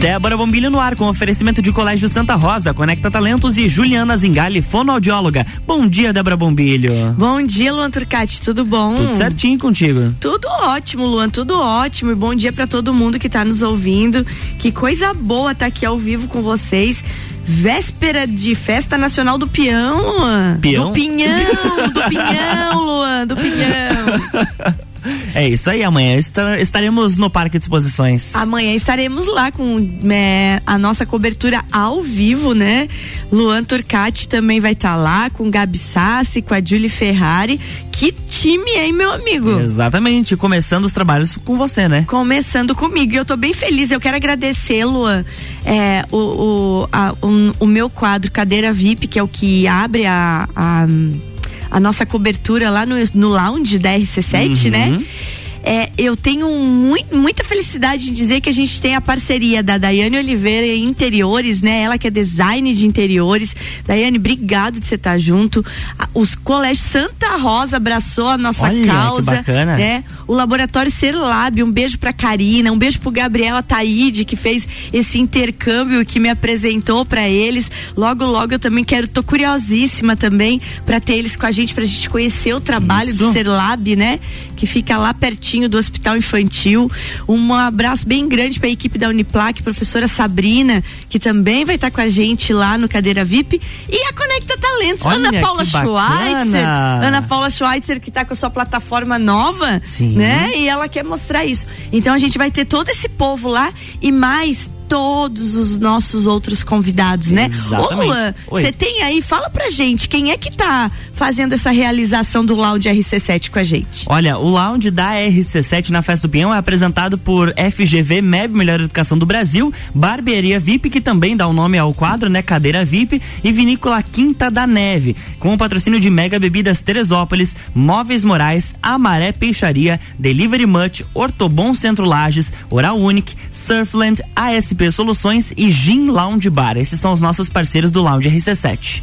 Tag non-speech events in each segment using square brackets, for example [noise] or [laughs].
Débora Bombilho no ar com oferecimento de Colégio Santa Rosa, Conecta Talentos e Juliana Zingali, fonoaudióloga. Bom dia, Débora Bombilho. Bom dia, Luan Turcati, tudo bom? Tudo certinho contigo. Tudo ótimo, Luan, tudo ótimo. E bom dia para todo mundo que tá nos ouvindo. Que coisa boa tá aqui ao vivo com vocês. Véspera de Festa Nacional do Peão, Luan. Peão? Do Pinhão, do Pinhão, [laughs] Luan, do Pinhão. É isso aí, amanhã estaremos no Parque de Exposições. Amanhã estaremos lá com é, a nossa cobertura ao vivo, né? Luan Turcati também vai estar tá lá com Gabi Sassi, com a Julie Ferrari. Que time, hein, meu amigo? Exatamente, começando os trabalhos com você, né? Começando comigo. E eu tô bem feliz. Eu quero agradecer, Luan, é, o, o, a, o, o meu quadro Cadeira VIP, que é o que abre a, a a nossa cobertura lá no, no lounge da RC7, uhum. né? É, eu tenho muito, muita felicidade de dizer que a gente tem a parceria da Daiane Oliveira em interiores, né? Ela que é design de interiores. Daiane, obrigado de você estar junto. Os colégios Santa Rosa abraçou a nossa Olha, causa, que bacana. né? O laboratório Serlab, um beijo pra Karina, um beijo pro Gabriel Ataíde que fez esse intercâmbio que me apresentou para eles. Logo, logo eu também quero, tô curiosíssima também para ter eles com a gente, pra gente conhecer o trabalho Isso. do Serlab, né? Que fica lá pertinho pertinho do Hospital Infantil. Um abraço bem grande para a equipe da Uniplac, professora Sabrina, que também vai estar tá com a gente lá no Cadeira VIP. E a Conecta Talentos, Olha, Ana Paula Schweitzer. Ana Paula Schweitzer, que está com a sua plataforma nova, Sim. né? E ela quer mostrar isso. Então a gente vai ter todo esse povo lá e mais todos os nossos outros convidados, né? Exatamente. Ô Luan, você tem aí, fala pra gente, quem é que tá fazendo essa realização do Lounge RC7 com a gente? Olha, o Lounge da RC7 na Festa do Pinhão é apresentado por FGV MEB Melhor Educação do Brasil, Barbearia VIP, que também dá o nome ao quadro, né? Cadeira VIP e Vinícola Quinta da Neve, com o patrocínio de Mega Bebidas Teresópolis, Móveis Morais, Amaré Peixaria, Delivery Much, Ortobon Centro Lages, Oral Unique, Surfland, ASP Soluções e Gin Lounge Bar. Esses são os nossos parceiros do Lounge RC7.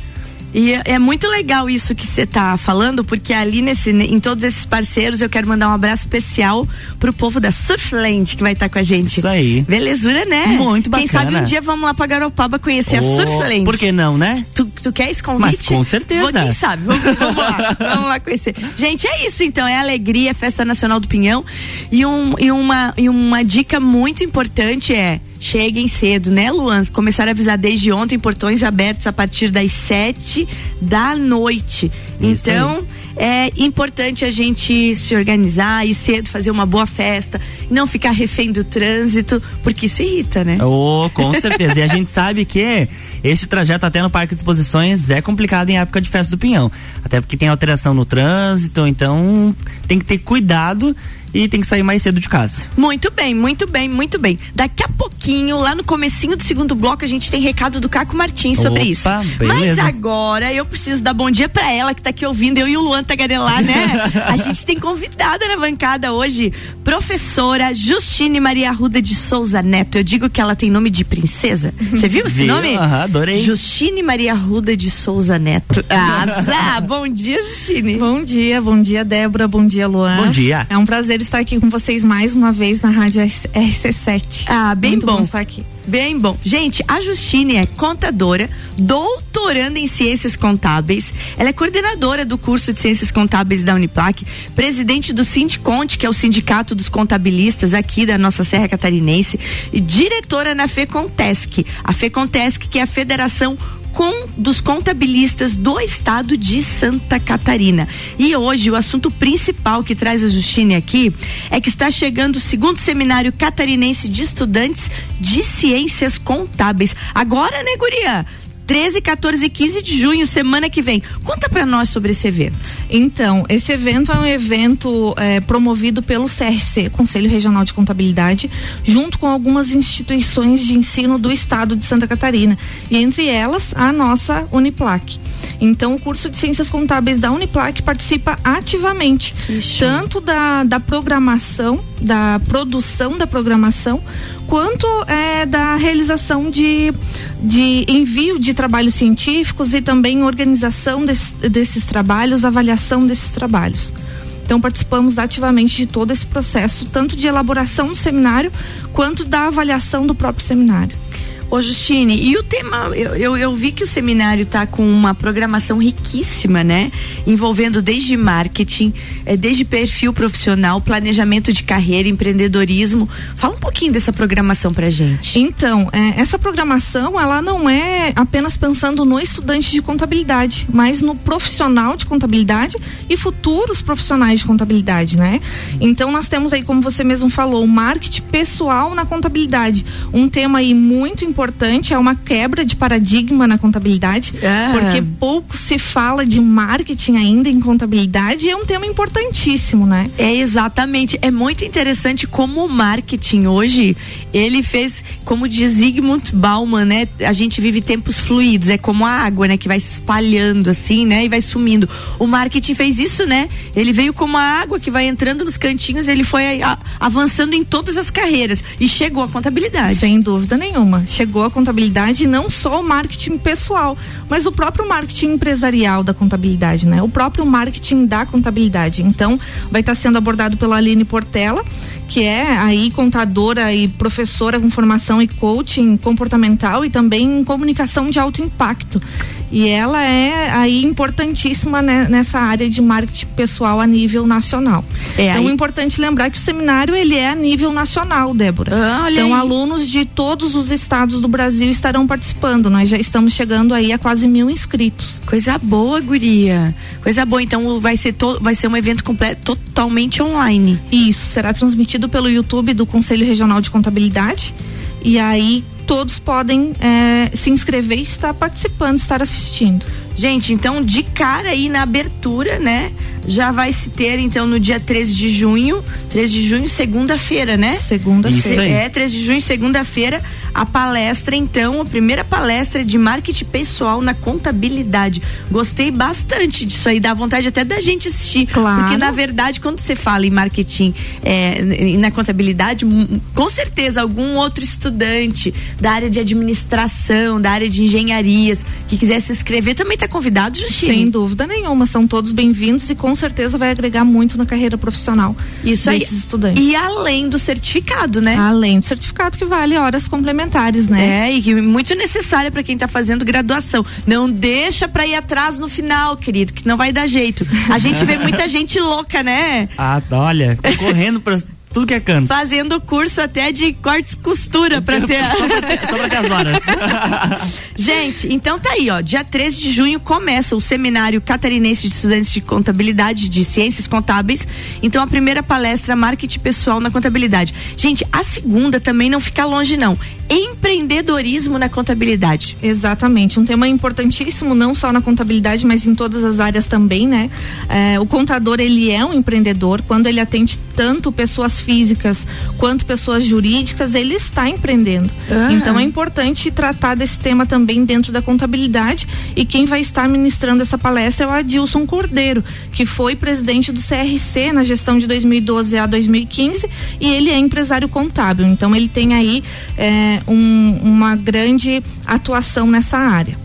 E é, é muito legal isso que você está falando, porque ali nesse, em todos esses parceiros eu quero mandar um abraço especial pro povo da Surfland que vai estar tá com a gente. Isso aí. Belezura, né? Muito bacana. Quem sabe um dia vamos lá pra Garopaba conhecer oh, a Surfland. Por que não, né? Tu, tu quer esse convite? Mas com certeza. Vou, quem sabe? Vamos, vamos lá. vamos lá conhecer. Gente, é isso então. É alegria, Festa Nacional do Pinhão. E, um, e, uma, e uma dica muito importante é cheguem cedo, né, Luan? Começaram a avisar desde ontem, portões abertos a partir das sete da noite. Isso então, aí. é importante a gente se organizar, ir cedo, fazer uma boa festa, não ficar refém do trânsito, porque isso irrita, né? Oh, com certeza. e a gente sabe que este trajeto até no Parque de Exposições é complicado em época de festa do Pinhão. Até porque tem alteração no trânsito, então tem que ter cuidado e tem que sair mais cedo de casa. Muito bem, muito bem, muito bem. Daqui a pouquinho, lá no comecinho do segundo bloco, a gente tem recado do Caco Martins sobre Opa, isso. Beleza. Mas agora eu preciso dar bom dia para ela que tá aqui ouvindo, eu e o Luan Tagarelar, né? [laughs] a gente tem convidada na bancada hoje, professora Justine Maria Ruda de Souza Neto. Eu digo que ela tem nome de princesa. Você viu esse viu? nome? Aham, adorei. Justine Maria Ruda de Souza Neto. Ah, [laughs] bom dia, Justine. Bom dia, bom dia, Débora, bom dia, Luan. Bom dia. É um prazer estar aqui com vocês mais uma vez na Rádio RC7. Ah, bem Muito bom. bom estar aqui. Bem bom. Gente, a Justine é contadora, doutoranda em ciências contábeis. Ela é coordenadora do curso de ciências contábeis da Uniplac, presidente do Sindiconte, que é o sindicato dos contabilistas aqui da nossa Serra Catarinense, e diretora na FECONTESC. A FECONTESC, que é a Federação com, dos contabilistas do estado de Santa Catarina. E hoje o assunto principal que traz a Justine aqui é que está chegando o segundo seminário catarinense de estudantes de ciências contábeis. Agora, né, Guria? 13, 14 e 15 de junho, semana que vem. Conta para nós sobre esse evento. Então, esse evento é um evento é, promovido pelo CRC, Conselho Regional de Contabilidade, junto com algumas instituições de ensino do estado de Santa Catarina. E entre elas, a nossa Uniplac. Então, o curso de Ciências Contábeis da Uniplac participa ativamente, tanto da, da programação, da produção da programação, quanto é, da realização de, de envio de trabalhos científicos e também organização desse, desses trabalhos, avaliação desses trabalhos. Então participamos ativamente de todo esse processo, tanto de elaboração do seminário quanto da avaliação do próprio seminário. Ô Justine, e o tema, eu, eu, eu vi que o seminário está com uma programação riquíssima, né? Envolvendo desde marketing, é, desde perfil profissional, planejamento de carreira, empreendedorismo. Fala um pouquinho dessa programação pra gente. Então, é, essa programação, ela não é apenas pensando no estudante de contabilidade, mas no profissional de contabilidade e futuros profissionais de contabilidade, né? Então, nós temos aí, como você mesmo falou, o marketing pessoal na contabilidade. Um tema aí muito importante importante, é uma quebra de paradigma na contabilidade, Ah. porque pouco se fala de marketing ainda em contabilidade e é um tema importantíssimo, né? É exatamente, é muito interessante como o marketing hoje, ele fez, como diz Zygmunt Bauman, né? A gente vive tempos fluidos, é como a água, né? Que vai se espalhando assim, né? E vai sumindo. O marketing fez isso, né? Ele veio como a água que vai entrando nos cantinhos, ele foi avançando em todas as carreiras e chegou à contabilidade. Sem dúvida nenhuma. Chegou a contabilidade não só o marketing pessoal, mas o próprio marketing empresarial da contabilidade, né? O próprio marketing da contabilidade. Então, vai estar sendo abordado pela Aline Portela, que é aí contadora e professora com formação e coaching comportamental e também em comunicação de alto impacto. E ela é aí importantíssima né, nessa área de marketing pessoal a nível nacional. É, então, aí- é importante lembrar que o seminário ele é a nível nacional, Débora. Ah, olha então, aí. alunos de todos os estados do Brasil estarão participando. Nós já estamos chegando aí a quase mil inscritos. Coisa boa, guria. Coisa boa. Então vai ser to, vai ser um evento completo totalmente online. Isso será transmitido pelo YouTube do Conselho Regional de Contabilidade. E aí todos podem eh, se inscrever e estar participando, estar assistindo. Gente, então de cara aí na abertura, né? Já vai se ter então no dia 13 de junho, 13 de junho, segunda-feira, né? Segunda-feira. É, 13 de junho, segunda-feira, a palestra, então, a primeira palestra de marketing pessoal na contabilidade. Gostei bastante disso aí, dá vontade até da gente assistir. Claro. Porque, na verdade, quando você fala em marketing é, e na contabilidade, m- com certeza algum outro estudante da área de administração, da área de engenharias, que quiser se inscrever, também está convidado, Justine. Sem dúvida nenhuma, são todos bem-vindos e com certeza vai agregar muito na carreira profissional Isso aí. desses estudantes. E além do certificado, né? Além do certificado que vale horas complementares, né? É, e que muito necessária para quem está fazendo graduação. Não deixa para ir atrás no final, querido, que não vai dar jeito. A gente vê muita [laughs] gente louca, né? Ah, olha, correndo pra tudo que é canto. Fazendo curso até de cortes e costura para ter- Só pra ter as horas. [laughs] Gente, então tá aí, ó. Dia 13 de junho começa o seminário catarinense de estudantes de contabilidade, de ciências contábeis. Então a primeira palestra, marketing pessoal na contabilidade. Gente, a segunda também não fica longe, não. Empreendedorismo na contabilidade. Exatamente, um tema importantíssimo não só na contabilidade, mas em todas as áreas também, né? É, o contador ele é um empreendedor quando ele atende tanto pessoas físicas quanto pessoas jurídicas, ele está empreendendo. Ah. Então é importante tratar desse tema também dentro da contabilidade e quem vai estar ministrando essa palestra é o Adilson Cordeiro, que foi presidente do CRC na gestão de 2012 a 2015 e ele é empresário contábil. Então ele tem aí é, um- uma grande atuação nessa área.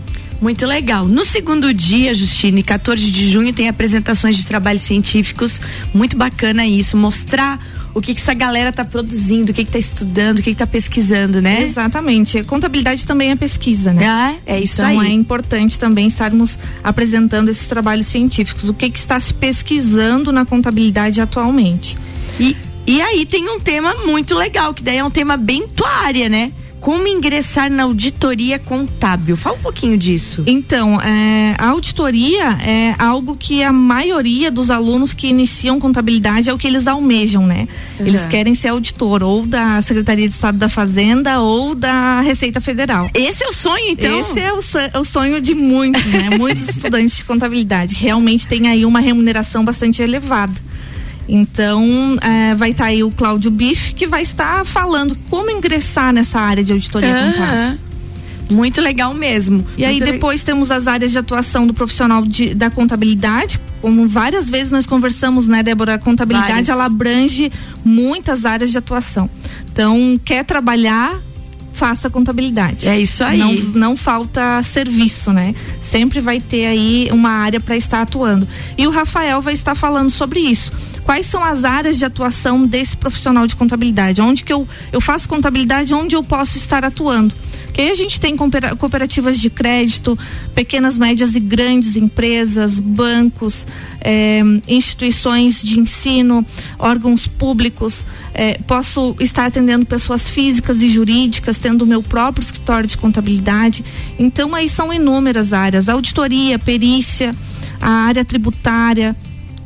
Muito legal. No segundo dia, Justine, 14 de junho, tem apresentações de trabalhos científicos. Muito bacana isso. Mostrar o que, que essa galera tá produzindo, o que, que tá estudando, o que, que tá pesquisando, né? Exatamente. Contabilidade também é pesquisa, né? Ah, é isso então aí. é importante também estarmos apresentando esses trabalhos científicos. O que, que está se pesquisando na contabilidade atualmente? E, e aí tem um tema muito legal, que daí é um tema bem tua área, né? Como ingressar na auditoria contábil. Fala um pouquinho disso. Então, é, a auditoria é algo que a maioria dos alunos que iniciam contabilidade é o que eles almejam, né? Eles Uhum. querem ser auditor ou da Secretaria de Estado da Fazenda ou da Receita Federal. Esse é o sonho, então? Esse é o, é o sonho de muitos, né? Muitos [laughs] estudantes de contabilidade. Realmente tem aí uma remuneração bastante elevada. Então, eh, vai estar aí o Cláudio Biff, que vai estar falando como ingressar nessa área de auditoria contábil. Aham. Muito legal mesmo. E aí Muito le- depois temos as áreas de atuação do profissional de- da contabilidade. Como várias vezes nós conversamos, né, Débora? A contabilidade Várias. ela abrange muitas áreas de atuação. Então, quer trabalhar faça contabilidade. É isso aí. Não, não falta serviço, né? Sempre vai ter aí uma área para estar atuando. E o Rafael vai estar falando sobre isso quais são as áreas de atuação desse profissional de contabilidade, onde que eu, eu faço contabilidade, onde eu posso estar atuando. Que aí a gente tem cooperativas de crédito, pequenas, médias e grandes empresas, bancos, eh, instituições de ensino, órgãos públicos. Eh, posso estar atendendo pessoas físicas e jurídicas, tendo o meu próprio escritório de contabilidade. Então aí são inúmeras áreas: auditoria, perícia, a área tributária,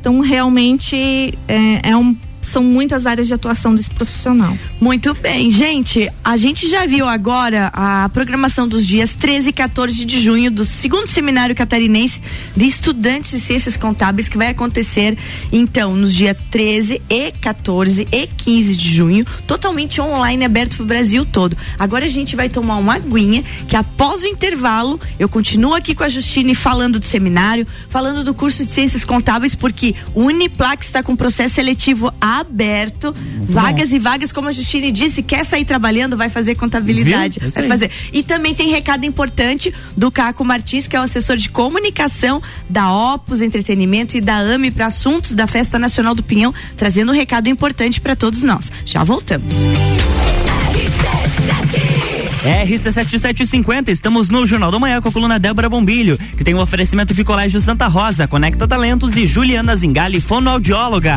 então, realmente é, é um são muitas áreas de atuação desse profissional. Muito bem, gente. A gente já viu agora a programação dos dias 13 e 14 de junho do segundo seminário catarinense de estudantes de ciências contábeis que vai acontecer então nos dias 13 e 14 e 15 de junho, totalmente online, aberto para o Brasil todo. Agora a gente vai tomar uma aguinha que após o intervalo eu continuo aqui com a Justine falando do seminário, falando do curso de ciências contábeis porque o Uniplac está com processo seletivo a aberto, Muito vagas bom. e vagas, como a Justine disse, quer sair trabalhando, vai fazer contabilidade. Vai fazer. E também tem recado importante do Caco Martins, que é o assessor de comunicação da Opus Entretenimento e da AME para assuntos da Festa Nacional do Pinhão, trazendo um recado importante para todos nós. Já voltamos. RC7750, estamos no Jornal da Manhã com a coluna Débora Bombilho, que tem o um oferecimento de Colégio Santa Rosa, Conecta Talentos e Juliana Zingali, fonoaudióloga.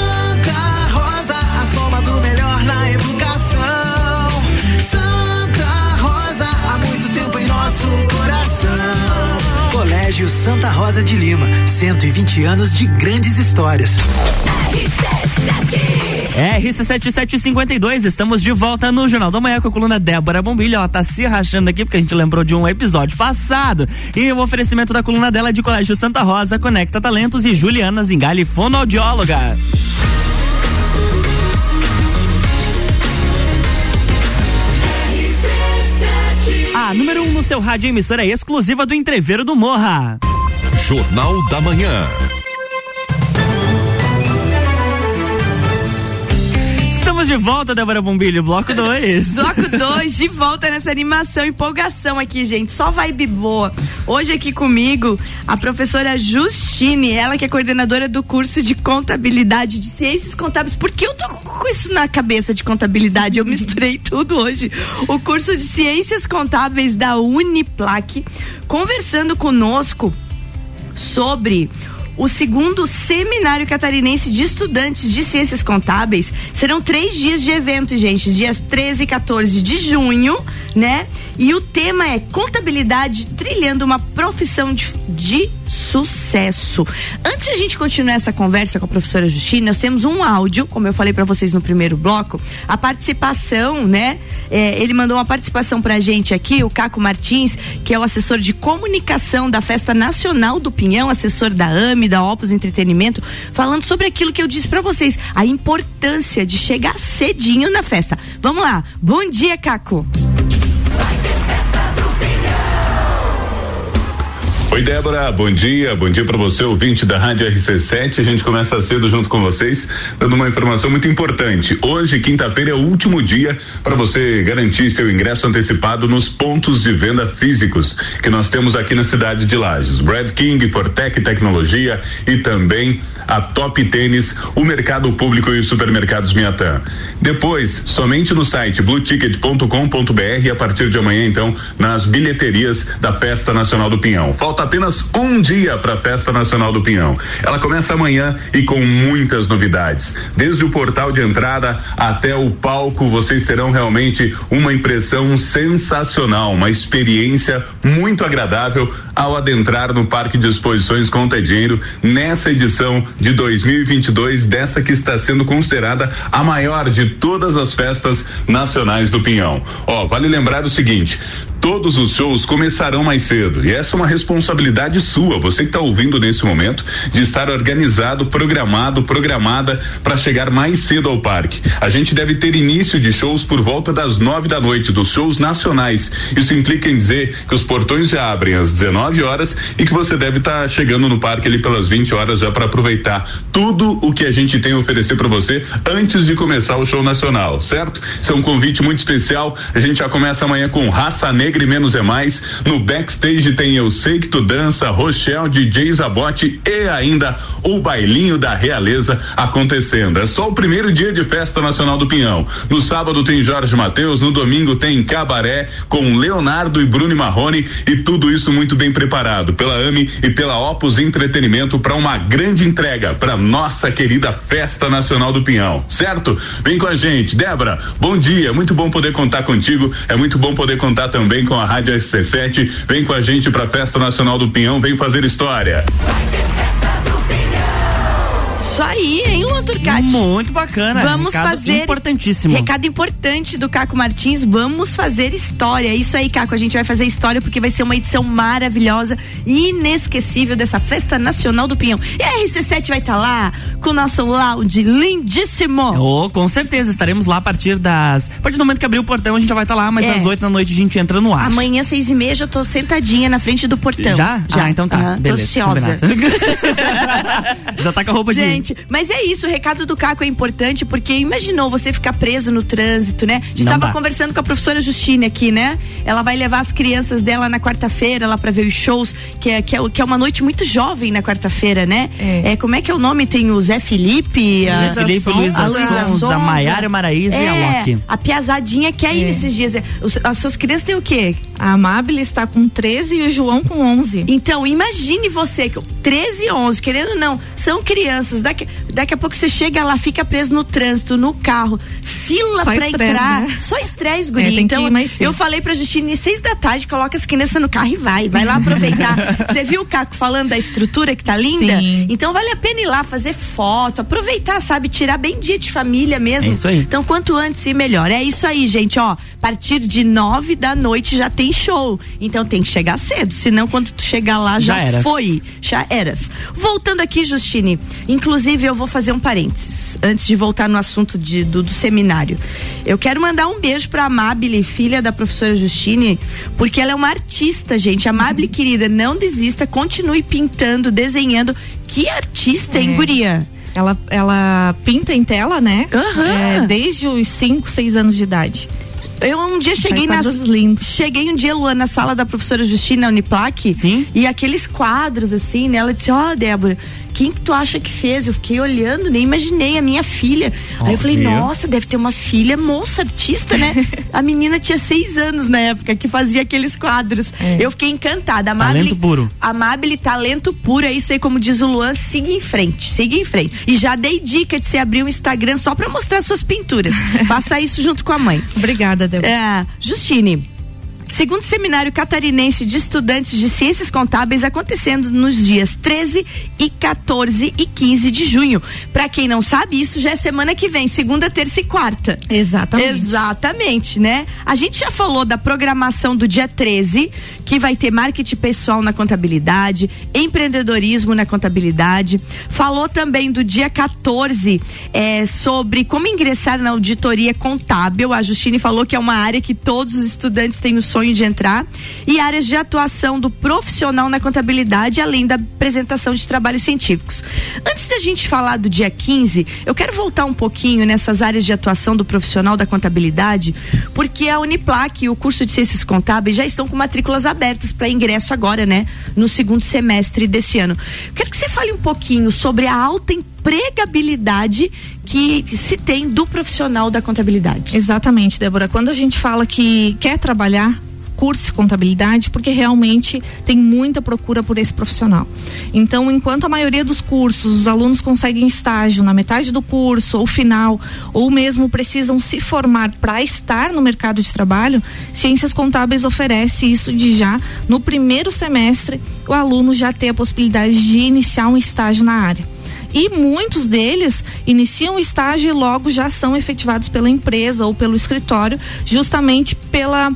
Colégio Santa Rosa de Lima, 120 anos de grandes histórias. RC7752, estamos de volta no Jornal da Manhã com a coluna Débora Bombilho. Ela tá se rachando aqui porque a gente lembrou de um episódio passado. E o oferecimento da coluna dela é de Colégio Santa Rosa, Conecta Talentos e Juliana Zingali, fonoaudióloga. A número 1 um seu rádio emissora exclusiva do Entreveiro do Morra. Jornal da Manhã. Estamos de volta, Débora Bombilho, bloco 2. [laughs] bloco 2, de volta nessa animação, empolgação aqui, gente. Só vibe boa. Hoje aqui comigo, a professora Justine, ela que é coordenadora do curso de contabilidade de ciências contábeis. Por que eu tô com isso na cabeça de contabilidade? Eu misturei tudo hoje. O curso de ciências contábeis da Uniplac, conversando conosco sobre o segundo Seminário Catarinense de Estudantes de Ciências Contábeis. Serão três dias de evento, gente, dias 13 e 14 de junho, né? E o tema é contabilidade trilhando uma profissão de, de sucesso. Antes de a gente continuar essa conversa com a professora Justina, nós temos um áudio, como eu falei para vocês no primeiro bloco, a participação, né? É, ele mandou uma participação pra gente aqui, o Caco Martins, que é o assessor de comunicação da Festa Nacional do Pinhão, assessor da AME, da Opus Entretenimento, falando sobre aquilo que eu disse para vocês, a importância de chegar cedinho na festa. Vamos lá. Bom dia, Caco. Oi, Débora, bom dia, bom dia para você, ouvinte da Rádio RC7. A gente começa cedo junto com vocês, dando uma informação muito importante. Hoje, quinta-feira, é o último dia para você garantir seu ingresso antecipado nos pontos de venda físicos que nós temos aqui na cidade de Lages. Brad King, Fortec Tecnologia e também a Top Tênis, o Mercado Público e os supermercados Miatã. Depois, somente no site blueticket.com.br a partir de amanhã, então, nas bilheterias da Festa Nacional do Pinhão. Falta apenas um dia para a Festa Nacional do Pinhão. Ela começa amanhã e com muitas novidades. Desde o portal de entrada até o palco, vocês terão realmente uma impressão sensacional, uma experiência muito agradável ao adentrar no Parque de Exposições Conta Dinheiro nessa edição de 2022, dessa que está sendo considerada a maior de todas as festas nacionais do Pinhão. Ó, vale lembrar o seguinte: todos os shows começarão mais cedo e essa é uma responsabilidade sua, você que está ouvindo nesse momento, de estar organizado, programado, programada para chegar mais cedo ao parque. A gente deve ter início de shows por volta das nove da noite, dos shows nacionais. Isso implica em dizer que os portões já abrem às 19 horas e que você deve estar tá chegando no parque ali pelas 20 horas já para aproveitar tudo o que a gente tem a oferecer para você antes de começar o show nacional, certo? Isso é um convite muito especial. A gente já começa amanhã com Raça Negra Negra e Menos é Mais. No backstage tem Eu Sei Que Tu Dança, Rochelle, DJ Zabote e ainda o bailinho da realeza acontecendo. É só o primeiro dia de festa nacional do Pinhão. No sábado tem Jorge Mateus, no domingo tem Cabaré com Leonardo e Bruno Marrone e tudo isso muito bem preparado pela AME e pela Opus Entretenimento para uma grande entrega para nossa querida Festa Nacional do Pinhão, certo? Vem com a gente, Débora. Bom dia, muito bom poder contar contigo. É muito bom poder contar também vem com a Rádio SC7, vem com a gente para a Festa Nacional do Pinhão, vem fazer história. Isso aí, hein, Luan Turcati? Muito bacana. Vamos recado fazer. Importantíssimo. Recado importante do Caco Martins. Vamos fazer história. Isso aí, Caco. A gente vai fazer história porque vai ser uma edição maravilhosa e inesquecível dessa Festa Nacional do Pinhão. E a RC7 vai estar tá lá com o nosso lounge lindíssimo. Oh, com certeza. Estaremos lá a partir das. A partir do momento que abrir o portão, a gente já vai estar tá lá, mas é. às 8 da noite a gente entra no ar. Amanhã, seis e meia, já tô sentadinha na frente do portão. Já? Já, ah, então tá. Ah, Beleza. Tô ansiosa. [laughs] já tá com a roupa gente, de Gente, mas é isso, o recado do Caco é importante porque imaginou você ficar preso no trânsito, né? A gente Não tava dá. conversando com a professora Justine aqui, né? Ela vai levar as crianças dela na quarta-feira lá para ver os shows, que é, que é, que é uma noite muito jovem na quarta-feira, né? É. é. como é que é o nome? Tem o Zé Felipe, a Zé Felipe, Luísa Sonza, a Maiara Maraíza é, e a é, Loki. A piazadinha que é aí nesses dias. As suas crianças têm o quê? A Amabile está com 13 e o João com 11. Então, imagine você, 13 e 11, querendo ou não, são crianças. Daqui, daqui a pouco você chega lá, fica preso no trânsito, no carro, fila estresse, entrar. Né? Só estresse, guri. É, então, eu falei pra Justine, seis da tarde, coloca as crianças no carro e vai. Vai lá aproveitar. [laughs] Você viu o Caco falando da estrutura que tá linda? Sim. Então vale a pena ir lá fazer foto, aproveitar, sabe? Tirar bem dia de família mesmo. É isso aí. Então, quanto antes e melhor. É isso aí, gente, ó. A partir de nove da noite já tem show. Então tem que chegar cedo. Senão, quando tu chegar lá, já, já foi. Já eras. Voltando aqui, Justine. Inclusive, eu vou fazer um parênteses. Antes de voltar no assunto de, do, do seminário. Eu quero mandar um beijo pra Amabile, filha da professora Justine, porque ela é uma artista, gente. Amabile, uhum. querida, não desista, continue pintando, desenhando. Que artista, hein, é. guria? Ela, ela pinta em tela, né? Uhum. É, desde os 5, 6 anos de idade. Eu um dia cheguei na cheguei um dia Luana na sala da professora Justina Uniplac Sim. e aqueles quadros assim, né? Ela disse: "Ó, oh, Débora, quem que tu acha que fez? Eu fiquei olhando, nem imaginei, a minha filha. Oh, Aí eu falei, meu. nossa, deve ter uma filha moça, artista, né? [laughs] a menina tinha seis anos na época que fazia aqueles quadros. É. Eu fiquei encantada. Amable, talento puro. Amable, talento puro, é isso aí, como diz o Luan, siga em frente, siga em frente. E já dei dica de você abrir um Instagram só pra mostrar suas pinturas. [laughs] Faça isso junto com a mãe. Obrigada, Débora. É, Justine, segundo seminário catarinense de estudantes de ciências contábeis acontecendo nos dias 13 e 14 e 15 de junho. Para quem não sabe, isso já é semana que vem, segunda, terça e quarta. Exatamente. Exatamente, né? A gente já falou da programação do dia 13, que vai ter marketing pessoal na contabilidade, empreendedorismo na contabilidade. Falou também do dia 14 é, sobre como ingressar na auditoria contábil. A Justine falou que é uma área que todos os estudantes têm o sonho de entrar. E áreas de atuação do profissional na contabilidade, além da apresentação de trabalhos científicos. Antes da gente falar do dia 15, eu quero voltar um pouquinho nessas áreas de atuação do profissional da contabilidade, porque a Uniplac e o curso de Ciências Contábeis já estão com matrículas abertas para ingresso agora, né? No segundo semestre desse ano. Quero que você fale um pouquinho sobre a alta empregabilidade que se tem do profissional da contabilidade. Exatamente, Débora. Quando a gente fala que quer trabalhar curse contabilidade porque realmente tem muita procura por esse profissional. Então, enquanto a maioria dos cursos os alunos conseguem estágio na metade do curso ou final, ou mesmo precisam se formar para estar no mercado de trabalho, Ciências Contábeis oferece isso de já no primeiro semestre o aluno já ter a possibilidade de iniciar um estágio na área e muitos deles iniciam o estágio e logo já são efetivados pela empresa ou pelo escritório, justamente pela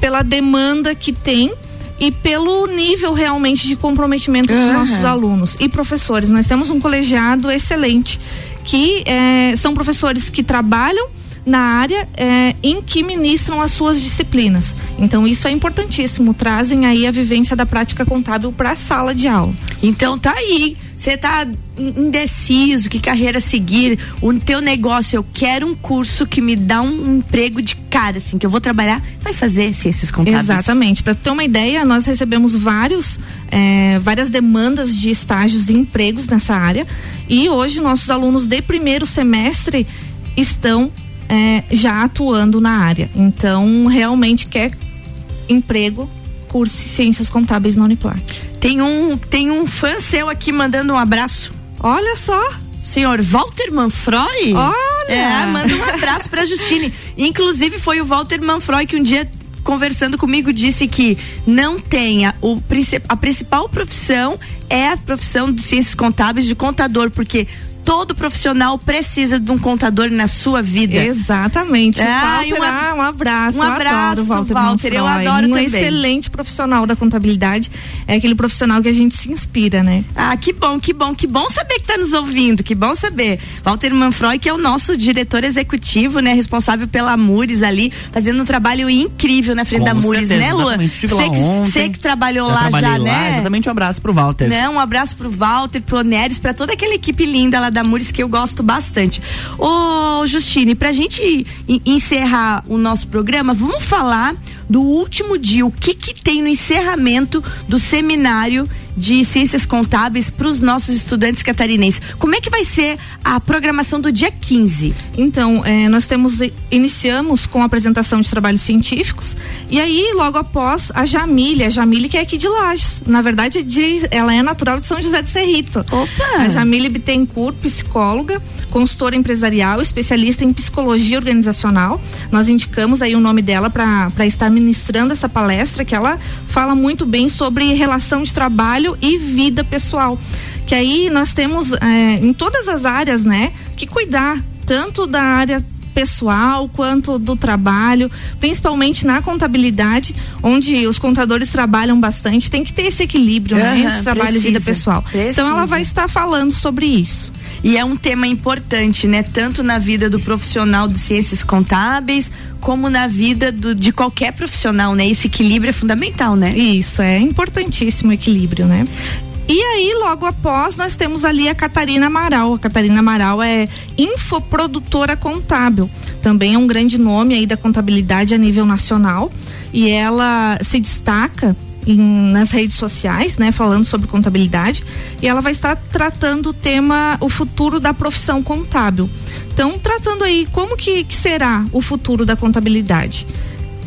pela demanda que tem e pelo nível realmente de comprometimento dos uhum. nossos alunos e professores. Nós temos um colegiado excelente que é, são professores que trabalham na área é, em que ministram as suas disciplinas. Então isso é importantíssimo, trazem aí a vivência da prática contábil para a sala de aula. Então tá aí, você tá indeciso, que carreira seguir, o teu negócio, eu quero um curso que me dá um emprego de cara, assim, que eu vou trabalhar, vai fazer ciências contábeis. Exatamente. Para ter uma ideia, nós recebemos vários, é, várias demandas de estágios e empregos nessa área e hoje nossos alunos de primeiro semestre estão é, já atuando na área. Então, realmente quer emprego, curse Ciências Contábeis na Uniplac. Tem um, tem um fã seu aqui mandando um abraço. Olha só. Senhor Walter Manfroy? Olha! É, manda um abraço pra Justine. Inclusive, foi o Walter Manfroy que um dia conversando comigo disse que não tenha o a principal profissão é a profissão de ciências contábeis de contador, porque todo profissional precisa de um contador na sua vida. Exatamente. Ah, Walter, uma, um abraço. Um abraço, Walter. Walter eu adoro um também. excelente profissional da contabilidade. É aquele profissional que a gente se inspira, né? Ah, que bom, que bom, que bom saber que está nos ouvindo, que bom saber. Walter Manfroy, que é o nosso diretor executivo, né? Responsável pela Mures ali, fazendo um trabalho incrível na frente Com da Mures, né, Luan? Você que, trabalhou lá já, lá, né? Exatamente, um abraço pro Walter. Não, um abraço pro Walter, pro Neres, para toda aquela equipe linda lá da da Mures que eu gosto bastante. Ô, Justine, pra gente encerrar o nosso programa, vamos falar do último dia, o que que tem no encerramento do seminário de ciências contábeis para os nossos estudantes catarinenses. Como é que vai ser a programação do dia 15? Então, é, nós temos iniciamos com a apresentação de trabalhos científicos e aí logo após a Jamile, a Jamile que é aqui de Lages. Na verdade, de, ela é natural de São José de Serrito. Opa! A Jamile Bittencourt, psicóloga, consultora empresarial, especialista em psicologia organizacional. Nós indicamos aí o nome dela para estar ministrando essa palestra que ela fala muito bem sobre relação de trabalho trabalho e vida pessoal. Que aí nós temos é, em todas as áreas, né, que cuidar tanto da área pessoal quanto do trabalho, principalmente na contabilidade, onde os contadores trabalham bastante, tem que ter esse equilíbrio uhum, né, entre trabalho precisa, e vida pessoal. Precisa. Então ela vai estar falando sobre isso. E é um tema importante, né? Tanto na vida do profissional de ciências contábeis, como na vida do, de qualquer profissional, né? Esse equilíbrio é fundamental, né? Isso, é importantíssimo o equilíbrio, né? E aí, logo após, nós temos ali a Catarina Amaral. A Catarina Amaral é infoprodutora contábil. Também é um grande nome aí da contabilidade a nível nacional. E ela se destaca em, nas redes sociais, né, falando sobre contabilidade, e ela vai estar tratando o tema o futuro da profissão contábil. Então, tratando aí como que, que será o futuro da contabilidade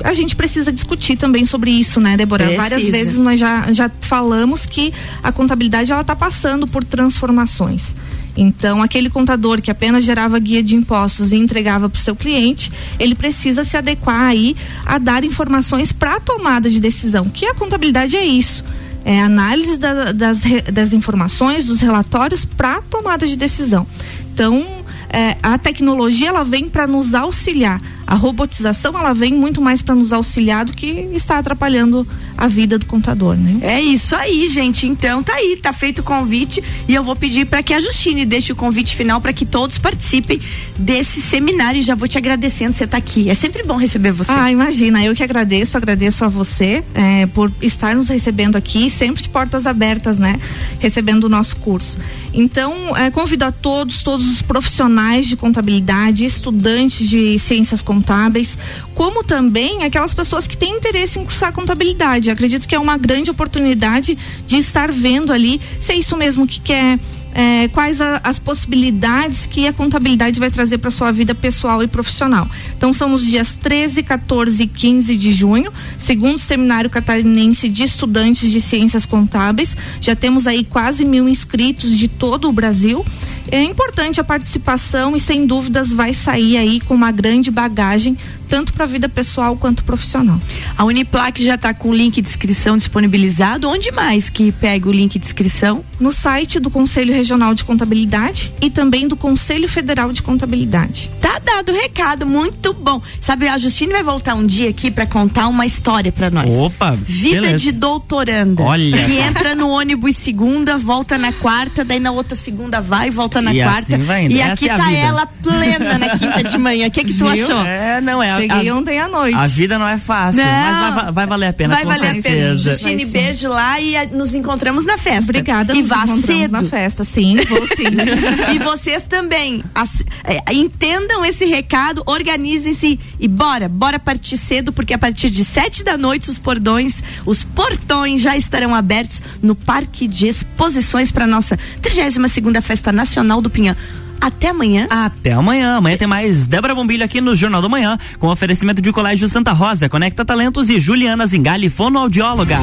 a gente precisa discutir também sobre isso, né, Débora? Precisa. Várias vezes nós já, já falamos que a contabilidade ela está passando por transformações. Então, aquele contador que apenas gerava guia de impostos e entregava para o seu cliente, ele precisa se adequar aí a dar informações para a tomada de decisão, que a contabilidade é isso. É análise da, das, das informações, dos relatórios para tomada de decisão. Então, é, a tecnologia ela vem para nos auxiliar a robotização ela vem muito mais para nos auxiliar do que está atrapalhando a vida do contador, né? É isso aí, gente. Então tá aí, tá feito o convite e eu vou pedir para que a Justine deixe o convite final para que todos participem desse seminário e já vou te agradecendo você estar tá aqui. É sempre bom receber você. Ah, imagina, eu que agradeço, agradeço a você é, por estar nos recebendo aqui, sempre de portas abertas, né? Recebendo o nosso curso. Então, é, convido a todos, todos os profissionais de contabilidade, estudantes de ciências contábeis contábeis, como também aquelas pessoas que têm interesse em cursar contabilidade. Acredito que é uma grande oportunidade de estar vendo ali se é isso mesmo que quer é, quais a, as possibilidades que a contabilidade vai trazer para sua vida pessoal e profissional. Então são os dias 13, 14 e 15 de junho, segundo seminário catarinense de estudantes de ciências contábeis. Já temos aí quase mil inscritos de todo o Brasil. É importante a participação e sem dúvidas vai sair aí com uma grande bagagem tanto para a vida pessoal quanto profissional. A Uniplac já está com o link de inscrição disponibilizado. Onde mais que pega o link de inscrição? No site do Conselho Regional de Contabilidade e também do Conselho Federal de Contabilidade. Tá dado o recado, muito bom. Sabe, a Justine vai voltar um dia aqui para contar uma história para nós. Opa! Vida beleza. de doutoranda. Olha. Que entra no ônibus segunda, volta na quarta, daí na outra segunda vai, volta na e quarta. Assim vai indo. E Essa aqui é tá vida. ela plena na quinta de manhã. O que que tu Viu? achou? É, não é. Cheguei a, ontem à noite. A vida não é fácil, Não. mas vai, vai valer a pena Vai com valer a pena. certeza. Justine, beijo lá e a- nos encontramos na festa. Obrigada, E nos vá encontramos cedo. na festa. Sim, vou sim. [laughs] e vocês também As- é, entendam esse recado, organizem-se e bora, bora partir cedo, porque a partir de sete da noite os pordões, os portões já estarão abertos no Parque de Exposições para nossa 32 segunda Festa Nacional do Pinhão. Até amanhã. Até amanhã. Amanhã tem mais Débora Bombilho aqui no Jornal da Manhã, com oferecimento de Colégio Santa Rosa, Conecta Talentos e Juliana Zingali, fonoaudióloga.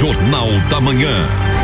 Jornal da Manhã.